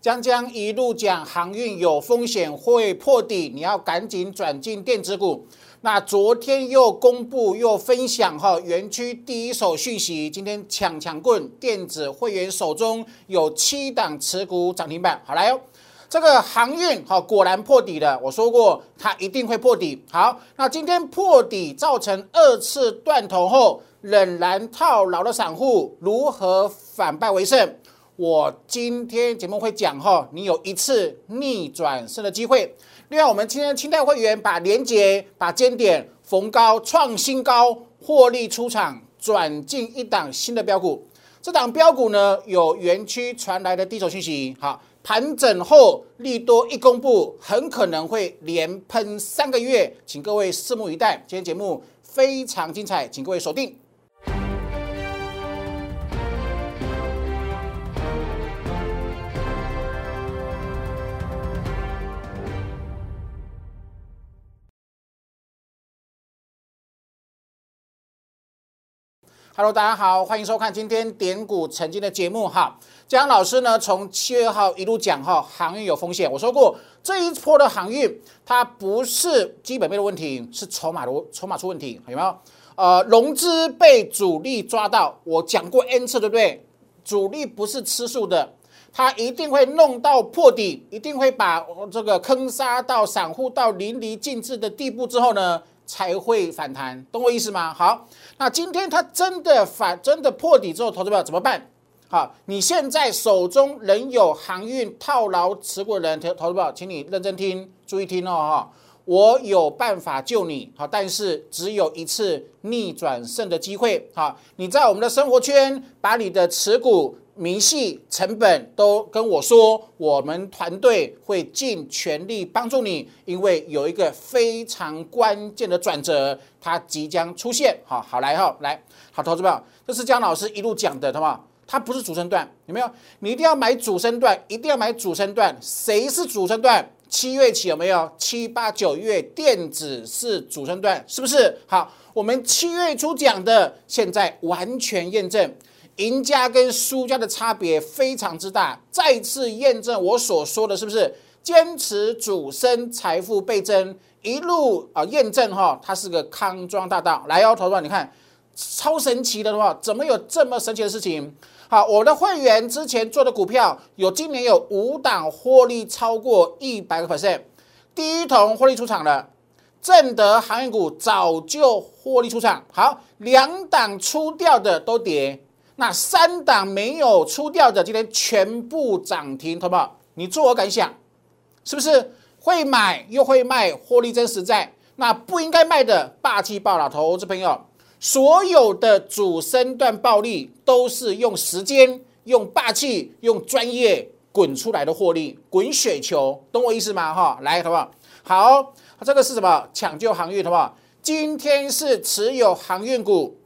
江江一路讲航运有风险会破底，你要赶紧转进电子股。那昨天又公布又分享哈园区第一手讯息，今天抢抢棍电子会员手中有七档持股涨停板，好来哦。这个航运哈果然破底了，我说过它一定会破底。好，那今天破底造成二次断头后仍然套牢的散户如何反败为胜？我今天节目会讲哈，你有一次逆转胜的机会。另外，我们今天清代会员把连结、把尖点逢高创新高，获利出场，转进一档新的标股。这档标股呢，有园区传来的第一手信息。好，盘整后利多一公布，很可能会连喷三个月，请各位拭目以待。今天节目非常精彩，请各位锁定。Hello，大家好，欢迎收看今天点股曾经的节目哈。江老师呢，从七月号一路讲哈，航运有风险。我说过，这一波的航运它不是基本面的问题，是筹码的筹码出问题，有没有？呃，融资被主力抓到，我讲过 N 次，对不对？主力不是吃素的，他一定会弄到破底，一定会把这个坑杀到散户到淋漓尽致的地步之后呢？才会反弹，懂我意思吗？好，那今天它真的反，真的破底之后，投资者怎么办？好，你现在手中仍有航运套牢持股人，投投资者，请你认真听，注意听哦哈，我有办法救你，好，但是只有一次逆转胜的机会，好，你在我们的生活圈把你的持股。明细成本都跟我说，我们团队会尽全力帮助你，因为有一个非常关键的转折，它即将出现。好好来哈，来好，投资友，这是姜老师一路讲的，好不好？它不是主升段，有没有？你一定要买主升段，一定要买主升段。谁是主升段？七月起有没有？七八九月电子是主升段，是不是？好，我们七月初讲的，现在完全验证。赢家跟输家的差别非常之大，再次验证我所说的是不是？坚持主升，财富倍增，一路啊验证哈，它是个康庄大道。来哦，投资你看，超神奇的话，怎么有这么神奇的事情？好，我的会员之前做的股票，有今年有五档获利超过一百个 percent，第一桶获利出场了，正德航运股早就获利出场。好，两档出掉的都跌。那三档没有出掉的，今天全部涨停，好不好？你作何感想？是不是会买又会卖，获利真实在？那不应该卖的霸气爆了，投资朋友，所有的主升段暴利都是用时间、用霸气、用专业滚出来的获利，滚雪球，懂我意思吗？哈，来，好不好？好，这个是什么？抢救航运，好不好？今天是持有航运股。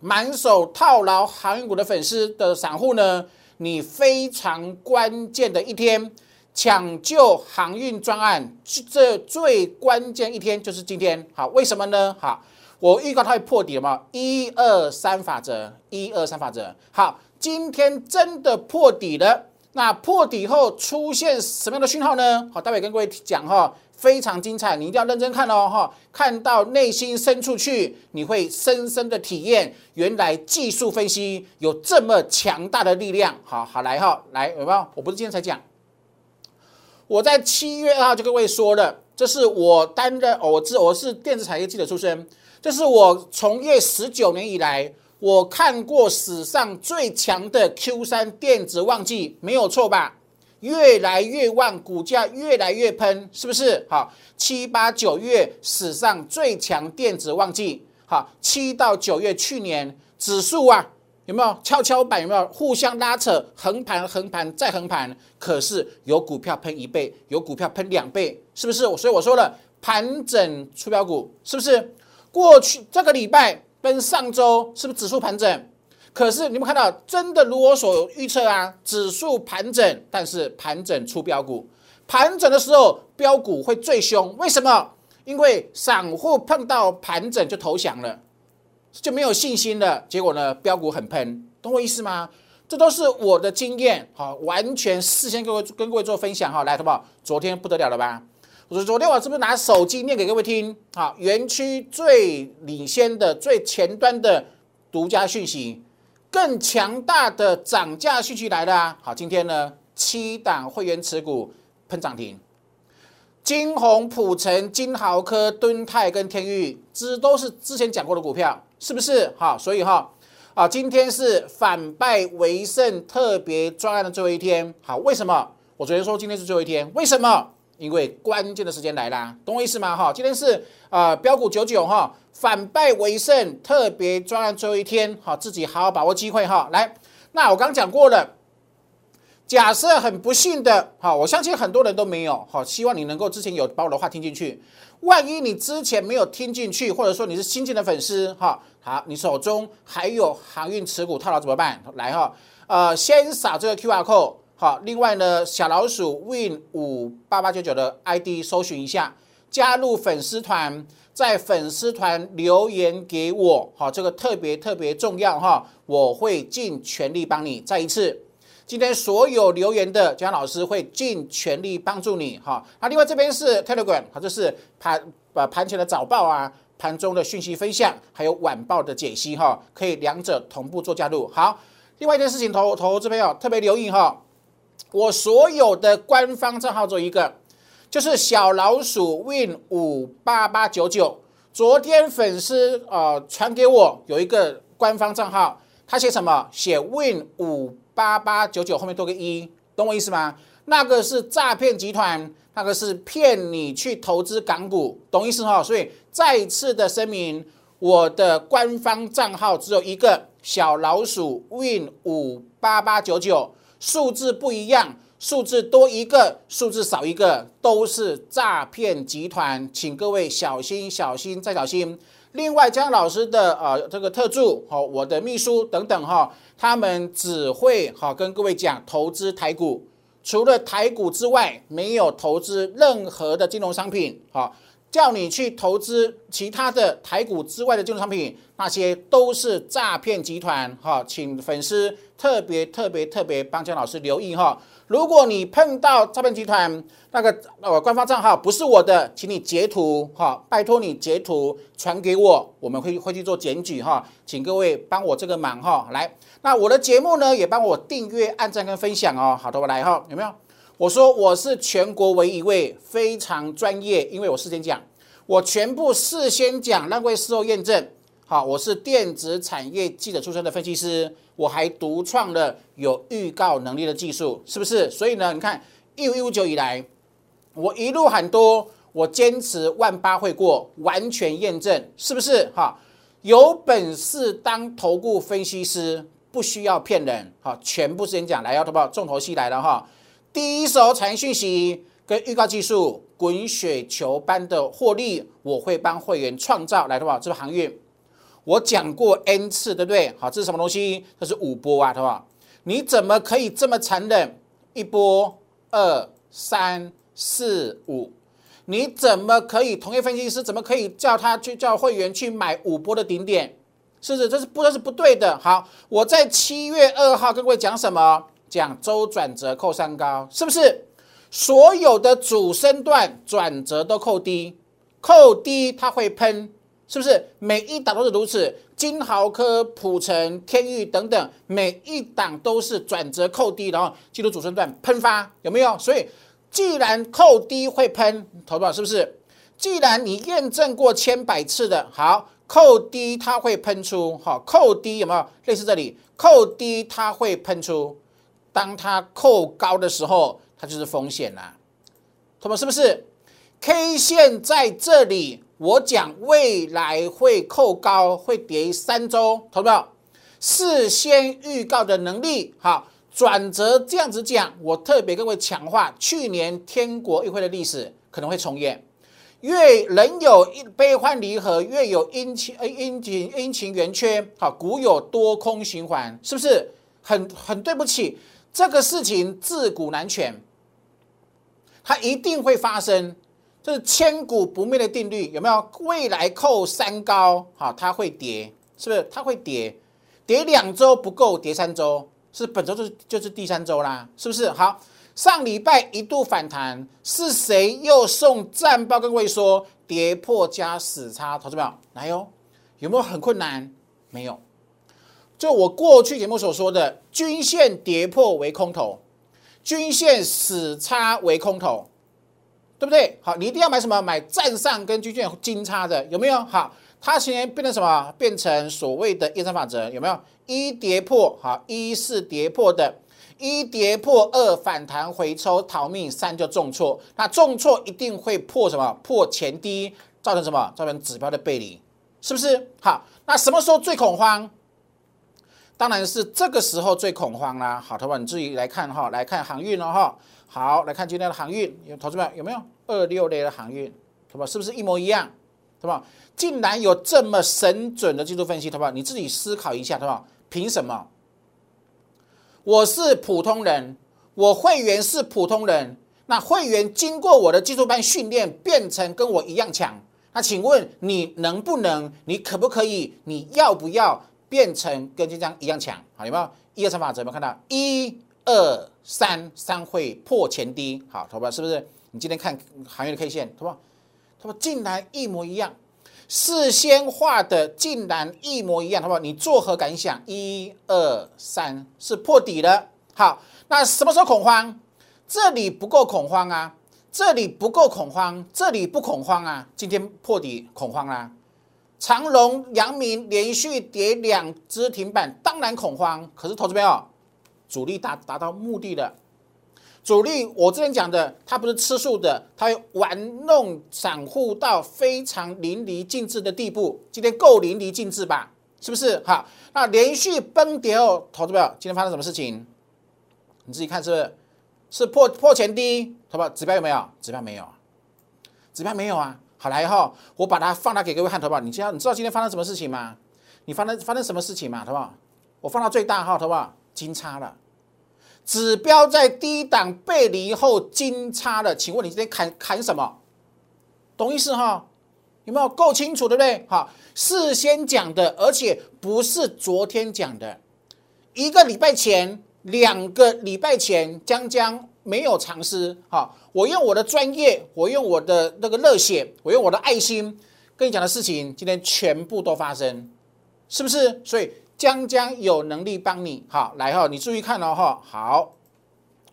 满手套牢航运股的粉丝的散户呢？你非常关键的一天，抢救航运专案，这最关键一天就是今天。好，为什么呢？好，我预告它会破底了吗？一二三法则，一二三法则。好，今天真的破底了。那破底后出现什么样的讯号呢？好，待会跟各位讲哈。非常精彩，你一定要认真看哦，哈！看到内心深处去，你会深深的体验，原来技术分析有这么强大的力量。好好来哈，来有没有？我不是今天才讲，我在七月二号就跟各位说了，这是我担任，我是我是电子产业记者出身，这是我从业十九年以来，我看过史上最强的 Q 三电子旺季，没有错吧？越来越旺，股价越来越喷，是不是？好，七八九月史上最强电子旺季，好，七到九月去年指数啊，有没有跷跷板？有没有互相拉扯，横盘、横盘再横盘？可是有股票喷一倍，有股票喷两倍，是不是？所以我说了，盘整出标股，是不是？过去这个礼拜跟上周，是不是指数盘整？可是你们看到，真的如我所预测啊，指数盘整，但是盘整出标股，盘整的时候标股会最凶。为什么？因为散户碰到盘整就投降了，就没有信心了。结果呢，标股很喷，懂我意思吗？这都是我的经验，好，完全事先各位跟各位做分享哈。来，好不好？昨天不得了了吧？我说昨天我是不是拿手机念给各位听？好，园区最领先的、最前端的独家讯息，更强大的涨价讯息来了。好，今天呢，七档会员持股喷涨停，金鸿、普成、金豪科、敦泰跟天域，这都是之前讲过的股票，是不是？好，所以哈。啊，今天是反败为胜特别专案的最后一天。好，为什么？我昨天说今天是最后一天，为什么？因为关键的时间来啦，懂我意思吗？哈，今天是啊，标股九九哈，反败为胜特别专案最后一天。好，自己好好把握机会哈。来，那我刚讲过了，假设很不幸的，哈，我相信很多人都没有。好，希望你能够之前有把我的话听进去。万一你之前没有听进去，或者说你是新进的粉丝，哈，好，你手中还有航运持股套牢怎么办？来哈，呃，先扫这个 Q R code，好，另外呢，小老鼠 win 五八八九九的 ID 搜寻一下，加入粉丝团，在粉丝团留言给我，好，这个特别特别重要哈，我会尽全力帮你。再一次。今天所有留言的姜老师会尽全力帮助你哈。那另外这边是 Telegram，好，这是盘呃盘前的早报啊，盘中的讯息分享，还有晚报的解析哈，可以两者同步做加入。好，另外一件事情投投这边哦，特别留意哈，我所有的官方账号做一个，就是小老鼠 Win 五八八九九，昨天粉丝呃传给我有一个官方账号，他写什么？写 Win 五。八八九九后面多个一，懂我意思吗？那个是诈骗集团，那个是骗你去投资港股，懂意思哈？所以再次的声明，我的官方账号只有一个小老鼠 win 五八八九九，数字不一样，数字多一个，数字少一个，都是诈骗集团，请各位小心小心再小心。另外，江老师的呃这个特助，好，我的秘书等等哈，他们只会好跟各位讲投资台股，除了台股之外，没有投资任何的金融商品，好，叫你去投资其他的台股之外的金融商品，那些都是诈骗集团，哈，请粉丝特别特别特别帮江老师留意哈。如果你碰到诈骗集团那个呃官方账号不是我的，请你截图哈，拜托你截图传给我，我们会会去做检举哈，请各位帮我这个忙哈。来，那我的节目呢也帮我订阅、按赞跟分享哦。好的，我来哈，有没有？我说我是全国唯一一位非常专业，因为我事先讲，我全部事先讲，让各位事后验证。好，我是电子产业记者出身的分析师，我还独创了有预告能力的技术，是不是？所以呢，你看一五一五九以来，我一路喊多，我坚持万八会过，完全验证，是不是？哈，有本事当投顾分析师，不需要骗人，哈，全部事先讲来，要投保重头戏来了哈，第一手产业讯息跟预告技术，滚雪球般的获利，我会帮会员创造来，投保这个航运。我讲过 n 次，对不对？好，这是什么东西？这是五波啊，对吧？你怎么可以这么残忍？一波、二、三、四、五，你怎么可以？同业分析师怎么可以叫他去叫会员去买五波的顶点？是不是？这是不这是不对的。好，我在七月二号跟各位讲什么？讲周转折扣三高，是不是？所有的主升段转折都扣低，扣低它会喷。是不是每一档都是如此？金豪科、普成、天域等等，每一档都是转折扣低，然后进入主升段喷发，有没有？所以既然扣低会喷，投保是不是？既然你验证过千百次的，好，扣低它会喷出，好，扣低有没有？类似这里，扣低它会喷出，当它扣高的时候，它就是风险啦，投保是不是？K 线在这里。我讲未来会扣高，会跌三周，投票事先预告的能力，好转折这样子讲，我特别各位强化去年天国议会的历史可能会重演，越人有悲欢离合，越有阴晴阴晴阴晴圆缺，好股有多空循环，是不是很很对不起？这个事情自古难全，它一定会发生。这是千古不灭的定律，有没有？未来扣三高，好，它会跌，是不是？它会跌，跌两周不够，跌三周，是本周就是就是第三周啦，是不是？好，上礼拜一度反弹，是谁又送战报跟各位说跌破加死叉？投资友来哟，有没有很困难？没有。就我过去节目所说的，均线跌破为空头，均线死叉为空头，对不对？好，你一定要买什么？买站上跟均线金叉的，有没有？好，它现在变成什么？变成所谓的验证法则，有没有？一跌破，好，一是跌破的，一跌破二反弹回抽逃命，三就重挫，那重挫一定会破什么？破前低，造成什么？造成指标的背离，是不是？好，那什么时候最恐慌？当然是这个时候最恐慌啦。好，投资你自己来看哈，来看航运了哈。好，来看今天的航运，有投资们有没有二六类的航运？对吧？是不是一模一样？对吧？竟然有这么神准的技术分析，对吧？你自己思考一下，对吧？凭什么？我是普通人，我会员是普通人，那会员经过我的技术班训练，变成跟我一样强。那请问你能不能？你可不可以？你要不要？变成跟金章一样强，好有没有？一二三法则有没有看到？一二三，三会破前低，好，投保是不是？你今天看行业的 K 线，投保，投保竟然一模一样，事先画的竟然一模一样，投保你作何感想？一二三是破底了，好，那什么时候恐慌？这里不够恐慌啊，这里不够恐慌，这里不恐慌啊，今天破底恐慌啦。长隆、阳明连续跌两只停板，当然恐慌。可是投资朋友，主力达达到目的了。主力我之前讲的，它不是吃素的，它会玩弄散户到非常淋漓尽致的地步。今天够淋漓尽致吧？是不是？好，那连续崩跌后，投资朋友，今天发生什么事情？你自己看是不是？是破破前低？投保指标有没有？指标没有，指标没有啊。好来哈，我把它放大给各位看，好不好？你知道你知道今天发生什么事情吗？你发生发生什么事情嘛，好不好？我放到最大哈，好不好？金叉了，指标在低档背离后金叉了，请问你今天砍砍什么？懂意思哈？有没有够清楚，对不对？好，事先讲的，而且不是昨天讲的，一个礼拜前、两个礼拜前，将将。没有尝试，好，我用我的专业，我用我的那个热血，我用我的爱心跟你讲的事情，今天全部都发生，是不是？所以将将有能力帮你，好，来哈，你注意看哦哈，好，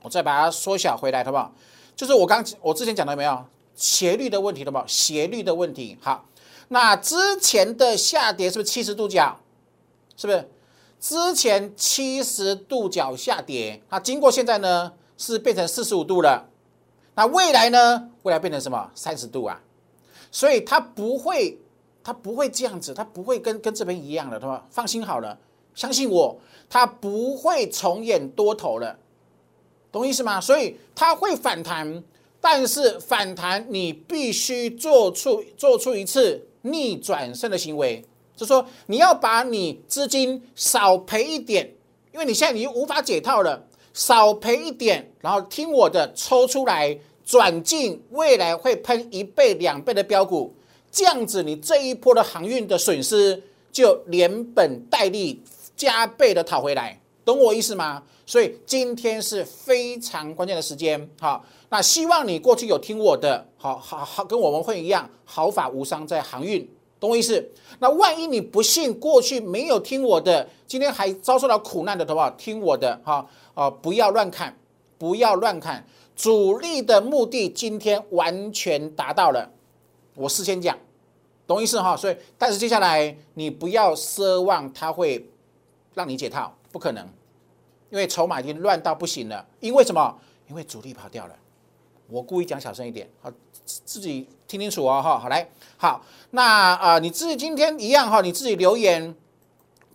我再把它缩小回来，好不好？就是我刚我之前讲的没有斜率的问题，好不好？斜率的问题，好，那之前的下跌是不是七十度角？是不是？之前七十度角下跌，那经过现在呢？是变成四十五度了，那未来呢？未来变成什么？三十度啊！所以它不会，它不会这样子，它不会跟跟这边一样的，对吧？放心好了，相信我，它不会重演多头了，懂意思吗？所以它会反弹，但是反弹你必须做出做出一次逆转胜的行为，就说你要把你资金少赔一点，因为你现在你无法解套了。少赔一点，然后听我的，抽出来转进，未来会喷一倍、两倍的标股，这样子你这一波的航运的损失就连本带利加倍的讨回来，懂我意思吗？所以今天是非常关键的时间，好，那希望你过去有听我的，好好好，跟我们会一样，毫发无伤在航运。懂我意思？那万一你不信，过去没有听我的，今天还遭受到苦难的，好不好？听我的，哈，哦，不要乱看，不要乱看，主力的目的今天完全达到了。我事先讲，懂意思哈？所以，但是接下来你不要奢望它会让你解套，不可能，因为筹码已经乱到不行了。因为什么？因为主力跑掉了。我故意讲小声一点，好，自己听清楚哦，哈，好来，好，那啊，你自己今天一样哈，你自己留言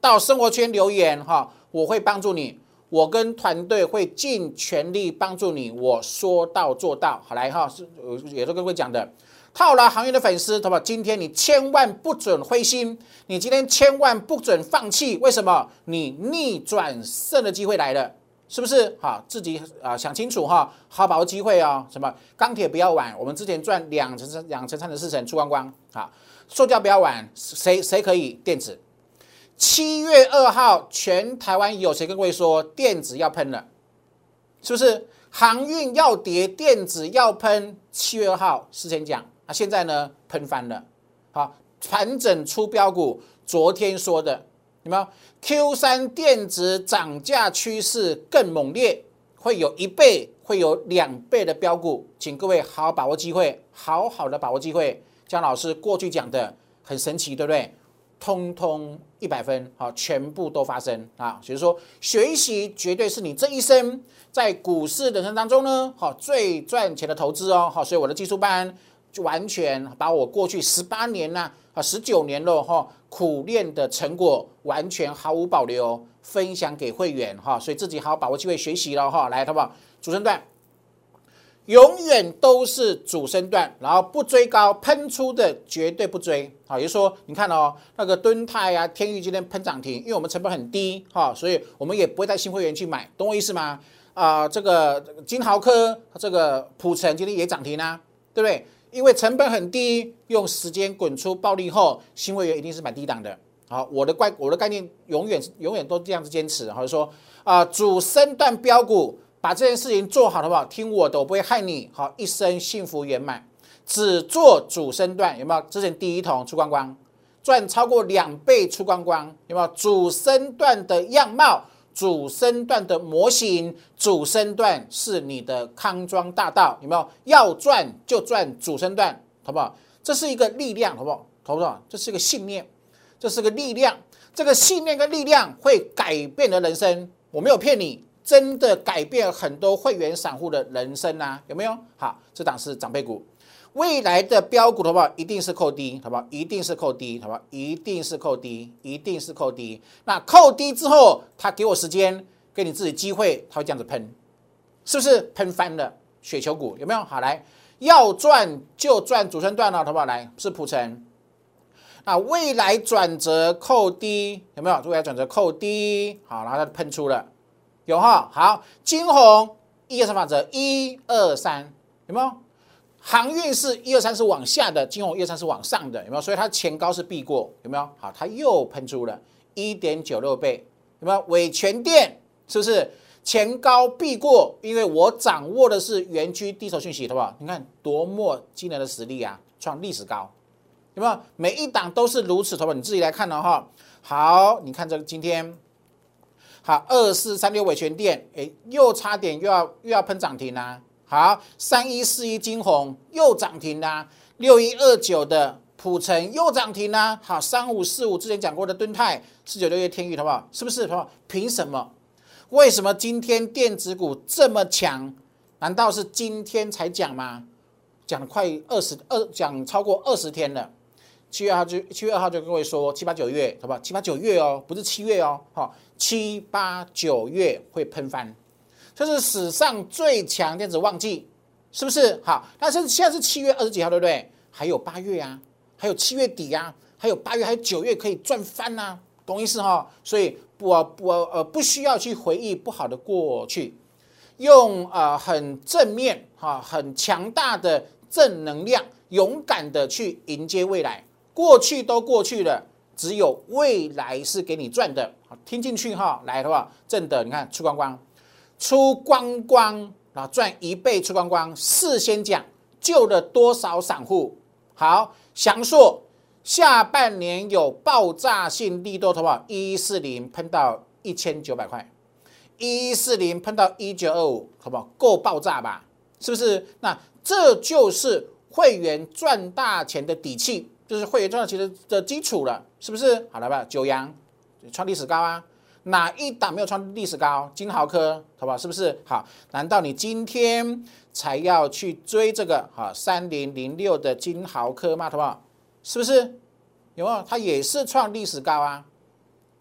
到生活圈留言哈，我会帮助你，我跟团队会尽全力帮助你，我说到做到，好来哈，是也都跟各位讲的，套牢行业的粉丝，好吧，今天你千万不准灰心，你今天千万不准放弃，为什么？你逆转胜的机会来了。是不是好？自己啊想清楚哈，好把握机会哦。什么钢铁不要晚，我们之前赚两成三、两成三的四成出光光。好，塑胶不要晚，谁谁可以？电子，七月二号，全台湾有谁跟各位说电子要喷了？是不是？航运要跌，电子要喷。七月二号事先讲，那现在呢？喷翻了。好，盘整出标股，昨天说的，有没有？Q 三电子涨价趋势更猛烈，会有一倍，会有两倍的标股，请各位好好把握机会，好好的把握机会。江老师过去讲的很神奇，对不对？通通一百分，好，全部都发生啊！所以说，学习绝对是你这一生在股市人生当中呢，好最赚钱的投资哦，好，所以我的技术班就完全把我过去十八年呐，啊十九年了哈，苦练的成果完全毫无保留分享给会员哈，所以自己好好把握机会学习了哈，来，好不好？主升段。永远都是主升段，然后不追高，喷出的绝对不追。好，也就是说，你看哦，那个敦泰啊、天宇今天喷涨停，因为我们成本很低，哈，所以我们也不会带新会员去买，懂我意思吗？啊，这个金豪科、这个普成今天也涨停啊，对不对？因为成本很低，用时间滚出暴利后，新会员一定是买低档的。好，我的概我的概念永远永远都这样子坚持，或者说啊，主升段标股。把这件事情做好，好不好？听我的，我不会害你。好，一生幸福圆满。只做主升段，有没有？之前第一桶出光光，赚超过两倍出光光，有没有？主升段的样貌，主升段的模型，主升段是你的康庄大道，有没有？要赚就赚主升段，好不好？这是一个力量，好不好？好不好？这是一个信念，这是个力量。这个信念跟力量会改变的人生，我没有骗你。真的改变很多会员散户的人生啊，有没有？好，这档是长辈股，未来的标股的话，一定是扣低，好不好？一定是扣低，好不好？一定是扣低，一定是扣低。那扣低之后，他给我时间，给你自己机会，他会这样子喷，是不是喷翻了雪球股？有没有？好，来，要赚就赚主升段了，好不好？来，是普成。那未来转折扣低，有没有？未来转折扣低，好，然后它喷出了。有哈好，金红一二三法则一二三有没有？航运是一二三是往下的，金红一二三是往上的，有没有？所以它前高是避过，有没有？好，它又喷出了一点九六倍，有没有？伟全电是不是前高避过？因为我掌握的是园区低手讯息，好不好？你看多么惊人的实力啊，创历史高，有没有？每一档都是如此，好不好？你自己来看的哈。好，你看这个今天。好，二四三六尾全电，哎，又差点又要又要喷涨停啦。好，三一四一金红又涨停啦。六一二九的普成又涨停啦。好，三五四五之前讲过的敦泰，四九六月天宇，好不好？是不是？好不好？凭什么？为什么今天电子股这么强？难道是今天才讲吗？讲了快二十二，讲超过二十天了。七月二号就七月二号就跟各位说，七八九月，好不好？七八九月哦，不是七月哦，好，七八九月会喷翻，这是史上最强电子旺季，是不是？好，但是现在是七月二十几号，对不对？还有八月啊，还有七月底啊，还有八月，还有九月可以赚翻呐，懂意思哈？所以不不呃不需要去回忆不好的过去，用呃很正面哈，很强大的正能量，勇敢的去迎接未来。过去都过去了，只有未来是给你赚的。好，听进去哈，来的话，正的，你看出光光，出光光啊，赚一倍出光光。事先讲救了多少散户？好，详述下半年有爆炸性利多，好不好？一四零喷到一千九百块，一四零喷到一九二五，好不好？够爆炸吧？是不是？那这就是会员赚大钱的底气。就是会员赚钱的的基础了，是不是？好了吧，九阳创历史高啊，哪一档没有创历史高？金豪科，好不好？是不是？好，难道你今天才要去追这个？哈，三零零六的金豪科吗？好不好？是不是？有没有？它也是创历史高啊，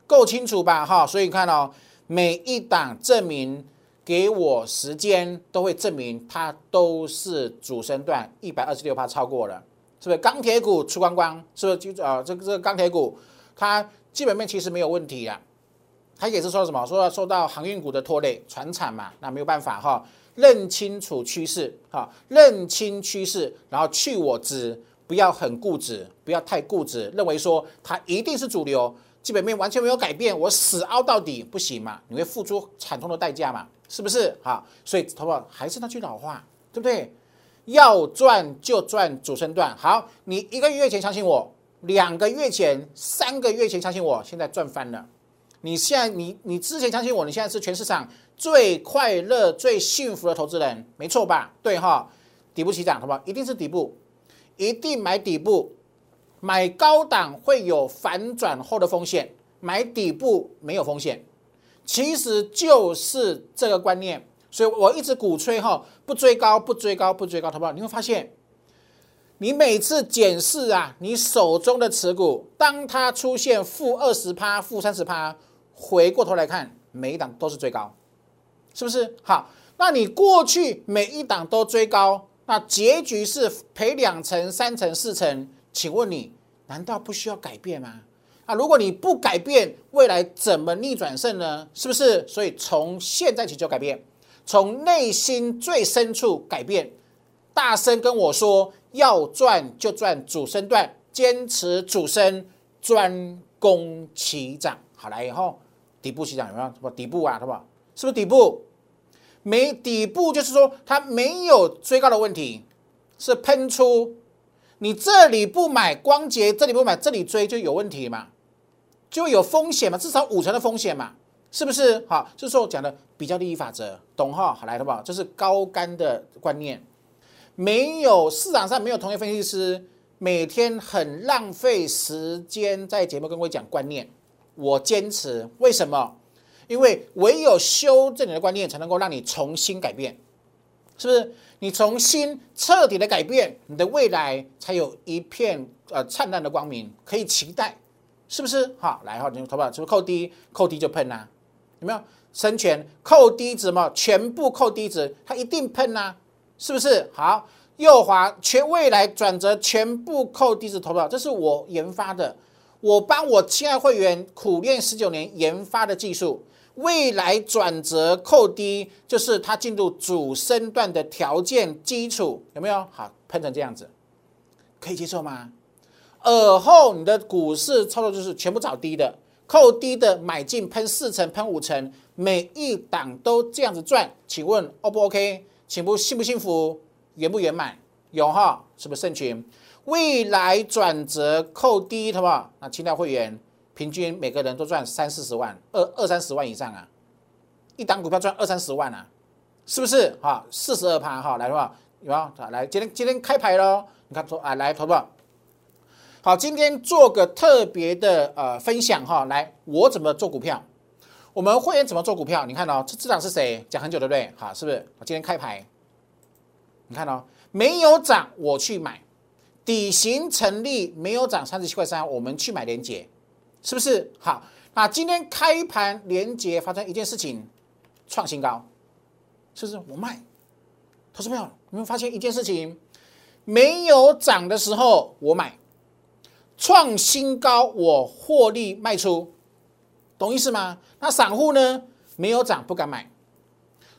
够清楚吧？哈，所以你看哦，每一档证明给我时间都会证明它都是主升段一百二十六帕超过了。是不是钢铁股出光光？是不是就啊？这个这个钢铁股，它基本面其实没有问题呀。它也是说什么？说受到航运股的拖累，船产嘛，那没有办法哈。认清楚趋势哈，认清趋势，然后去我执，不要很固执，不要太固执，认为说它一定是主流。基本面完全没有改变，我死凹到底不行嘛？你会付出惨痛的代价嘛？是不是？哈，所以投保还是那句老话，对不对？要赚就赚主升段。好，你一个月前相信我，两个月前、三个月前相信我，现在赚翻了。你现在，你你之前相信我，你现在是全市场最快乐、最幸福的投资人，没错吧？对哈，底部起涨，好不好？一定是底部，一定买底部。买高档会有反转后的风险，买底部没有风险，其实就是这个观念。所以我一直鼓吹哈，不追高，不追高，不追高，好不好？你会发现，你每次检视啊，你手中的持股，当它出现负二十趴、负三十趴，回过头来看，每一档都是追高，是不是？好，那你过去每一档都追高，那结局是赔两成、三成、四成。请问你难道不需要改变吗？啊，如果你不改变，未来怎么逆转胜呢？是不是？所以从现在起就改变，从内心最深处改变，大声跟我说，要赚就赚主升段，坚持主升，专攻起涨。好来以后，底部起涨有没有？什么底部啊？好不好？是不是底部？没底部就是说它没有追高的问题，是喷出。你这里不买光洁，这里不买，这里追就有问题嘛，就有风险嘛，至少五成的风险嘛，是不是？好，这是我讲的比较利益法则，懂哈？好来的吧？这是高干的观念，没有市场上没有同业分析师每天很浪费时间在节目跟我讲观念，我坚持，为什么？因为唯有修正你的观念，才能够让你重新改变，是不是？你重新彻底的改变，你的未来才有一片呃灿烂的光明可以期待，是不是？好，来哈，你投保是不是扣低？扣低就喷呐，有没有？生权扣低值嘛，全部扣低值，它一定喷呐，是不是？好，右滑全未来转折全部扣低值投保，这是我研发的，我帮我亲爱会员苦练十九年研发的技术。未来转折扣低，就是它进入主升段的条件基础，有没有？好，喷成这样子，可以接受吗？尔后你的股市操作就是全部找低的，扣低的买进，喷四成，喷五成，每一档都这样子赚，请问 O 不 OK？请不幸不幸福？圆不圆满？有哈？是不是胜群？未来转折扣低，好不好？那清代会员。平均每个人都赚三四十万，二二三十万以上啊！一档股票赚二三十万啊，是不是？哈，四十二趴哈，来的话有没有？来，今天今天开牌喽！你看，说啊，来投不？好，好今天做个特别的呃分享哈，来，我怎么做股票？我们会员怎么做股票？你看哦，这这档是谁？讲很久对不对？好，是不是？我今天开牌，你看哦，没有涨我去买，底型成立没有涨三十七块三，我们去买连结。是不是好？那今天开盘连接发生一件事情，创新高，是不是？我卖，投资朋友，你们发现一件事情，没有涨的时候我买，创新高我获利卖出，懂意思吗？那散户呢？没有涨不敢买，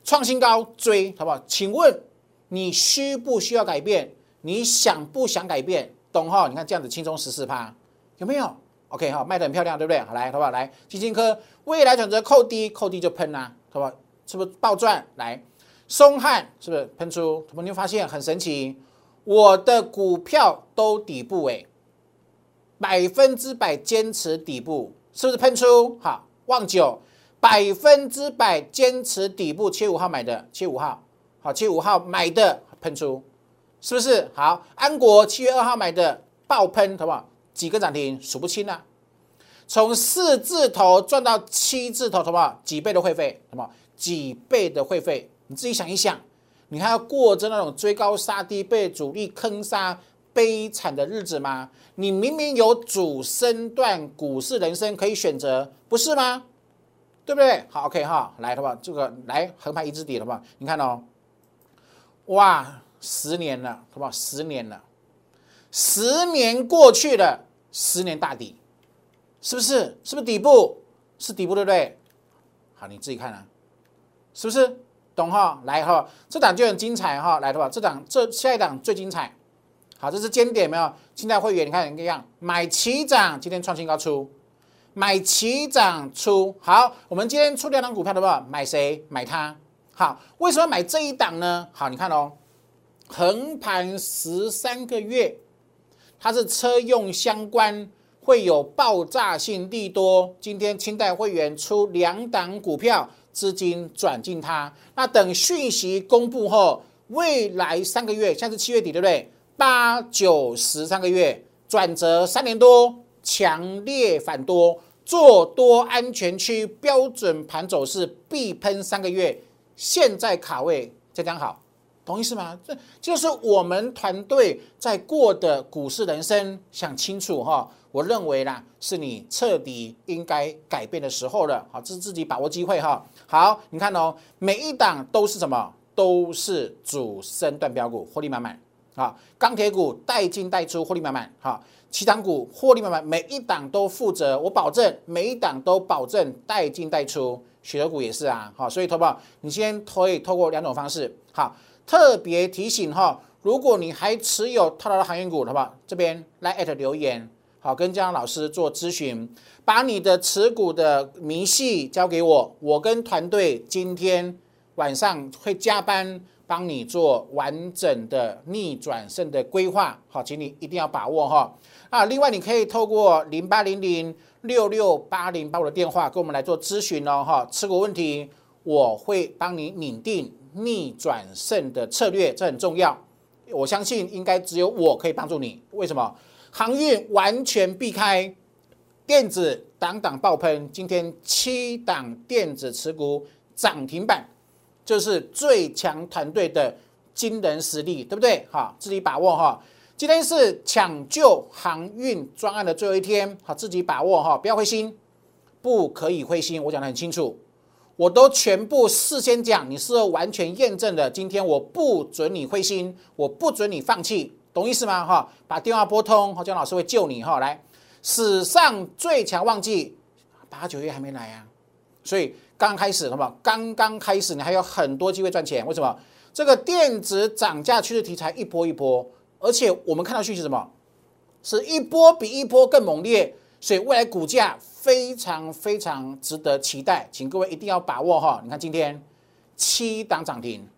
创新高追，好不好？请问你需不需要改变？你想不想改变？懂哈？你看这样子轻松十四趴，有没有？OK 哈，卖的很漂亮，对不对？好来，好不好？来，金科未来转折扣低，扣低就喷呐，好不好？是不是暴赚？来，松汉是不是喷出？你会发现很神奇，我的股票都底部哎，百分之百坚持底部，是不是喷出？好，旺九百分之百坚持底部，七月五号买的，七月五号好，七月五号买的喷出，是不是？好，安国七月二号买的爆喷，好不好？几个涨停数不清了，从四字头赚到七字头，好不好？几倍的会费，好不好？几倍的会费，你自己想一想，你还要过着那种追高杀低、被主力坑杀、悲惨的日子吗？你明明有主升段股市人生可以选择，不是吗？对不对？好，OK 哈，来，好不好？这个来横盘一字底，好不好？你看哦，哇，十年了，好不好？十年了，十年过去了。十年大底，是不是？是不是底部？是底部，对不对？好，你自己看啊，是不是？懂哈？来哈，这档就很精彩哈，来的话，这档这下一档最精彩。好，这是尖点没有？现在会员你看一样，买齐涨，今天创新高出，买齐涨出。好，我们今天出两档股票的话，买谁？买它。好，为什么买这一档呢？好，你看哦，横盘十三个月，它是车用相关，会有爆炸性利多。今天清代会员出两档股票，资金转进它。那等讯息公布后，未来三个月，现在是七月底，对不对？八九十三个月转折三年多，强烈反多，做多安全区标准盘走势必喷三个月。现在卡位这刚好，同意是吗？这就是我们团队在过的股市人生，想清楚哈。我认为啦，是你彻底应该改变的时候了。好，这是自己把握机会哈。好，你看哦，每一档都是什么？都是主升段标股，获利满满啊。钢铁股带进带出，获利满满哈。其他股获利满满，每一档都负责，我保证每一档都保证带进带出。许多股也是啊，好，所以投保你先可以透过两种方式，好，特别提醒哈，如果你还持有套牢的航运股，好不好？这边来艾特留言，好，跟江老师做咨询，把你的持股的明细交给我，我跟团队今天晚上会加班帮你做完整的逆转胜的规划，好，请你一定要把握哈。啊，另外你可以透过零八零零。六六八零八五的电话跟我们来做咨询哦，哈，持股问题我会帮你拟定逆转胜的策略，这很重要。我相信应该只有我可以帮助你。为什么？航运完全避开，电子档档爆喷，今天七档电子持股涨停板，就是最强团队的惊人实力，对不对？哈，自己把握哈。今天是抢救航运专案的最后一天，好，自己把握哈，不要灰心，不可以灰心。我讲的很清楚，我都全部事先讲，你是完全验证的。今天我不准你灰心，我不准你放弃，懂意思吗？哈，把电话拨通，好江老师会救你哈。来，史上最强旺季，八九月还没来啊，所以刚开始，好不好？刚刚开始，你还有很多机会赚钱。为什么？这个电子涨价趋势题材一波一波。而且我们看到讯息什么，是一波比一波更猛烈，所以未来股价非常非常值得期待，请各位一定要把握哈。你看今天七档涨停，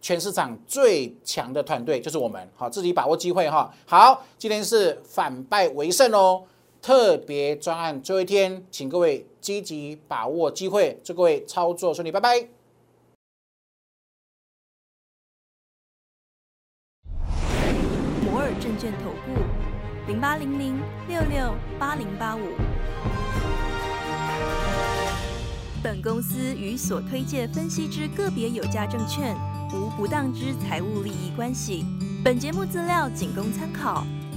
全市场最强的团队就是我们，好自己把握机会哈。好，今天是反败为胜哦，特别专案最后一天，请各位积极把握机会，祝各位操作顺利，拜拜。摩尔证券投顾零八零零六六八零八五。本公司与所推介分析之个别有价证券无不当之财务利益关系。本节目资料仅供参考，